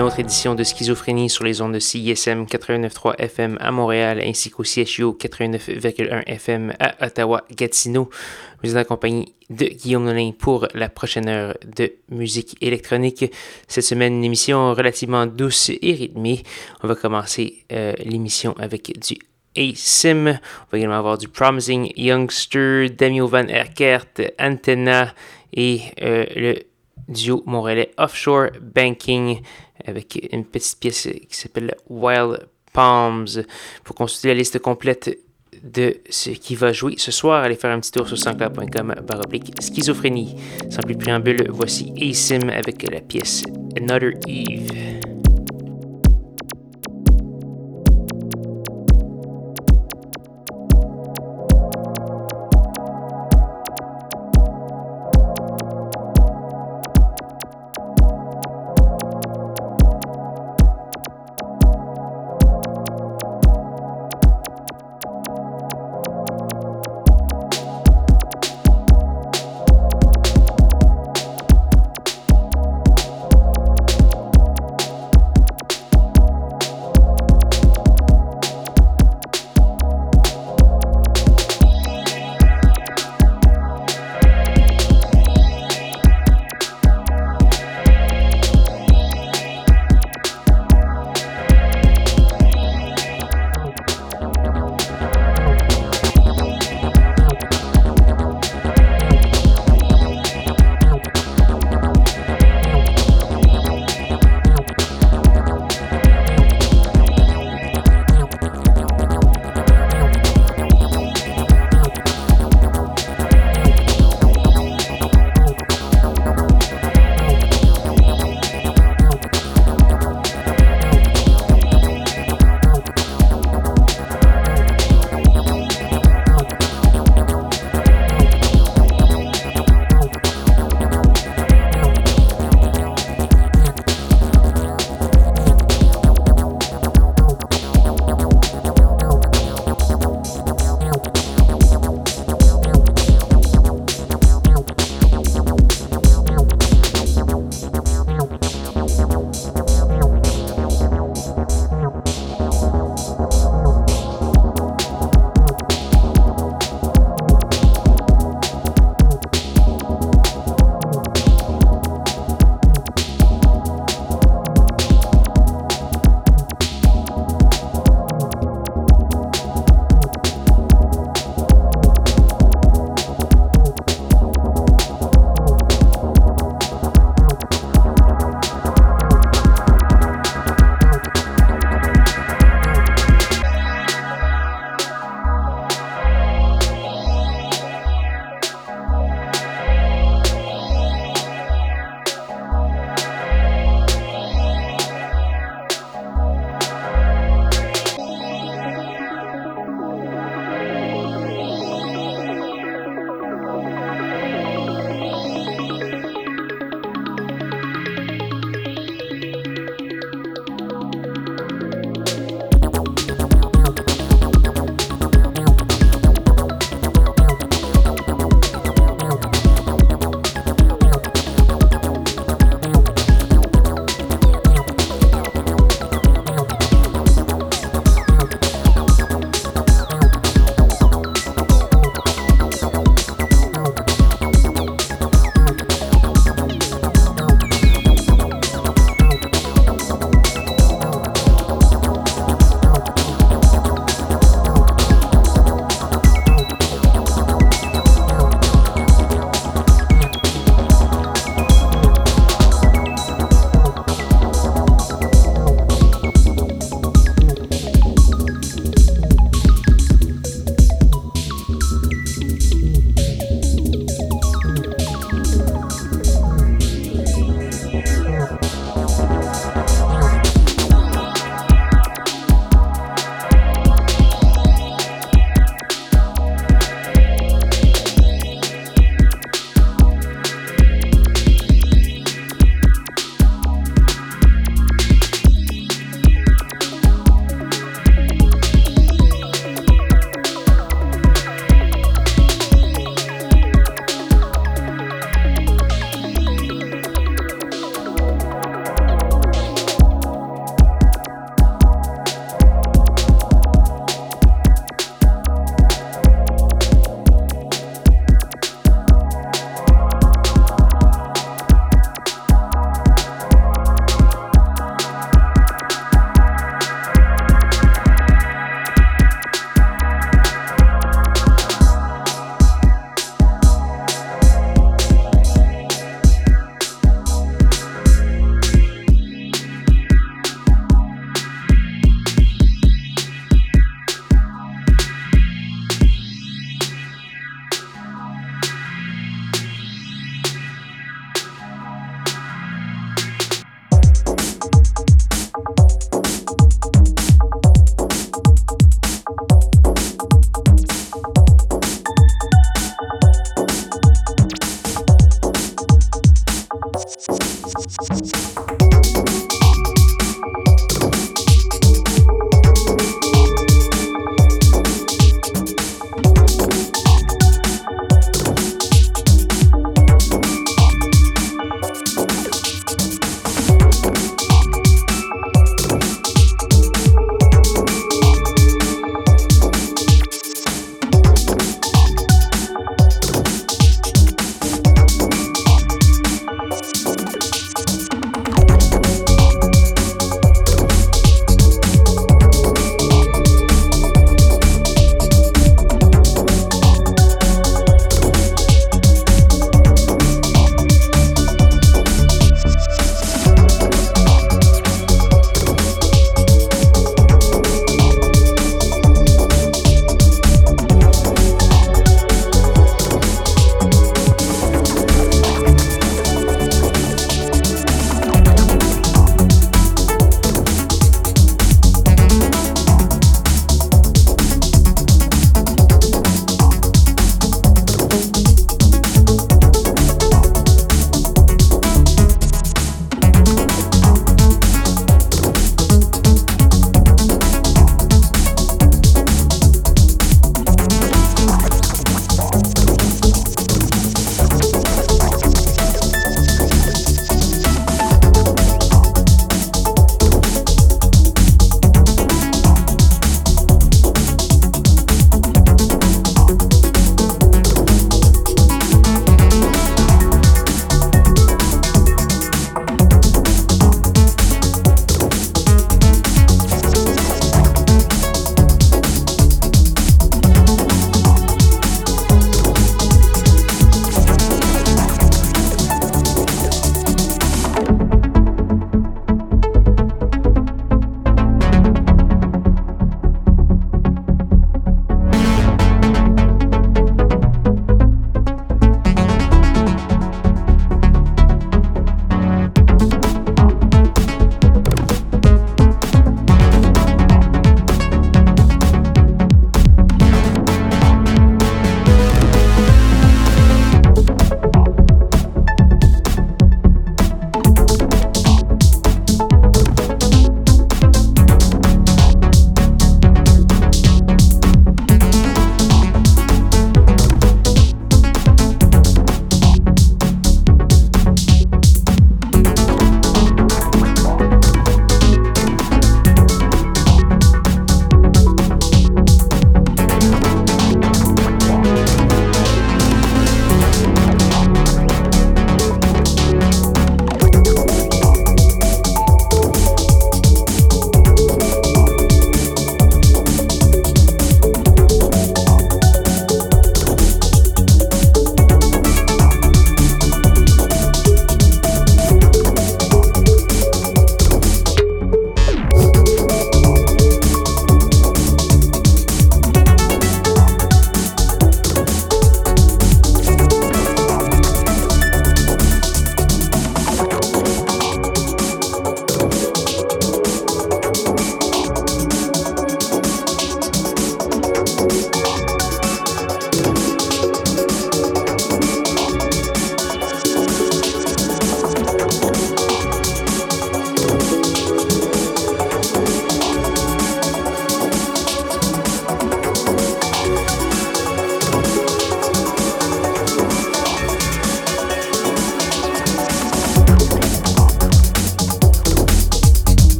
Une autre édition de Schizophrénie sur les ondes de CISM 89.3 FM à Montréal ainsi qu'au CHU 89.1 FM à Ottawa-Gatineau. Vous êtes accompagné de Guillaume Nolin pour la prochaine heure de musique électronique. Cette semaine, une émission relativement douce et rythmée. On va commencer euh, l'émission avec du A-Sim. On va également avoir du Promising Youngster, Demi Van Erkert, Antenna et euh, le duo montréalais Offshore Banking avec une petite pièce qui s'appelle Wild Palms. Pour consulter la liste complète de ce qui va jouer ce soir, allez faire un petit tour sur sanscloud.com baroblique schizophrénie. Sans plus préambule, voici Asim avec la pièce Another Eve.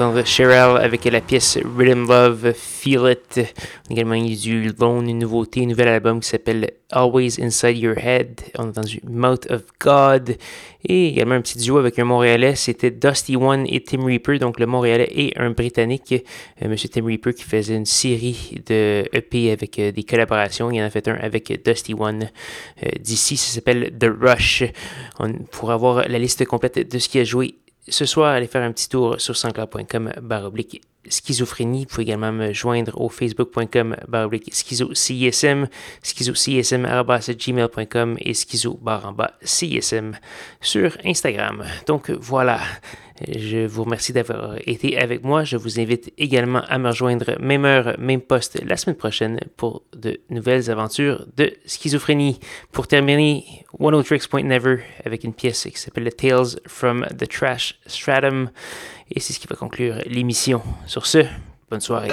D'entendre Cheryl avec la pièce Rhythm Love, Feel It. On a également eu du Lone, une nouveauté, un nouvel album qui s'appelle Always Inside Your Head. On a entendu Mouth of God. Et également un petit duo avec un Montréalais, c'était Dusty One et Tim Reaper, donc le Montréalais et un Britannique, euh, Monsieur Tim Reaper qui faisait une série de EP avec euh, des collaborations. Il en a fait un avec Dusty One euh, d'ici, ça s'appelle The Rush. On, pour avoir la liste complète de ce qui a joué ce soir, allez faire un petit tour sur sanscloud.com baroblique schizophrénie. Vous pouvez également me joindre au facebook.com baroblique schizo CISM, schizo gmail.com et schizo CISM sur Instagram. Donc voilà. Je vous remercie d'avoir été avec moi. Je vous invite également à me rejoindre même heure, même poste la semaine prochaine pour de nouvelles aventures de schizophrénie. Pour terminer, One O Tricks Point Never avec une pièce qui s'appelle The Tales from the Trash Stratum. Et c'est ce qui va conclure l'émission. Sur ce, bonne soirée.